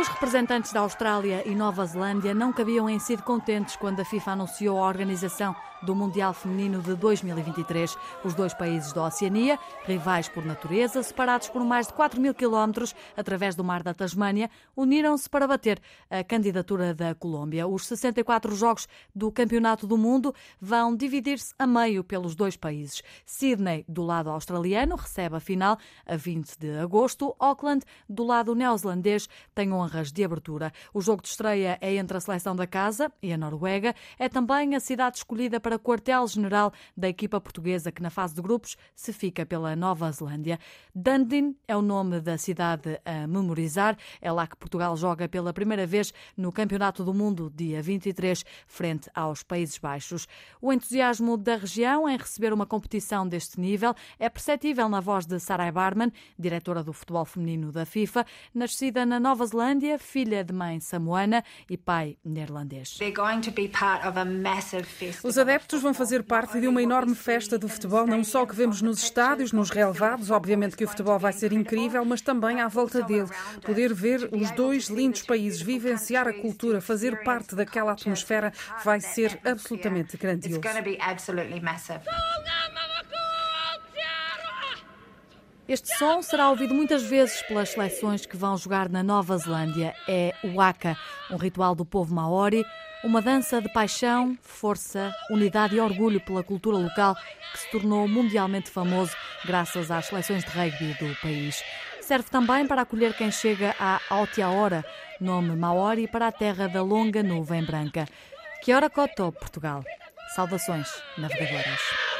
Os representantes da Austrália e Nova Zelândia não cabiam em si contentes quando a FIFA anunciou a organização do Mundial Feminino de 2023. Os dois países da Oceania, rivais por natureza, separados por mais de 4 mil quilómetros através do mar da Tasmânia, uniram-se para bater a candidatura da Colômbia. Os 64 jogos do Campeonato do Mundo vão dividir-se a meio pelos dois países. Sydney, do lado australiano, recebe a final a 20 de agosto. Auckland, do lado neozelandês, tem honras de abertura. O jogo de estreia é entre a seleção da casa e a Noruega. É também a cidade escolhida para quartel-general da equipa portuguesa, que na fase de grupos se fica pela Nova Zelândia. Dundee é o nome da cidade a memorizar. É lá que Portugal joga pela primeira vez no Campeonato do Mundo, dia 23, frente aos Países Baixos. O entusiasmo da região em receber uma competição deste nível é perceptível na voz de Sarai Barman, diretora do futebol feminino da FIFA, nascida na Nova Zelândia, filha de mãe samoana e pai neerlandês. Os adeptos vão fazer parte de uma enorme festa do futebol, não só que vemos nos estádios, nos relevados, obviamente que o futebol vai ser incrível, mas também à volta dele. Poder ver os dois lindos países, vivenciar a cultura, fazer parte daquela atmosfera, vai ser absolutamente grandioso. Este som será ouvido muitas vezes pelas seleções que vão jogar na Nova Zelândia. É o Waka, um ritual do povo maori, uma dança de paixão, força, unidade e orgulho pela cultura local que se tornou mundialmente famoso graças às seleções de rugby do país. Serve também para acolher quem chega a Aotearoa, nome maori para a terra da longa nuvem branca. Que Koto, Portugal. Saudações, navegadoras.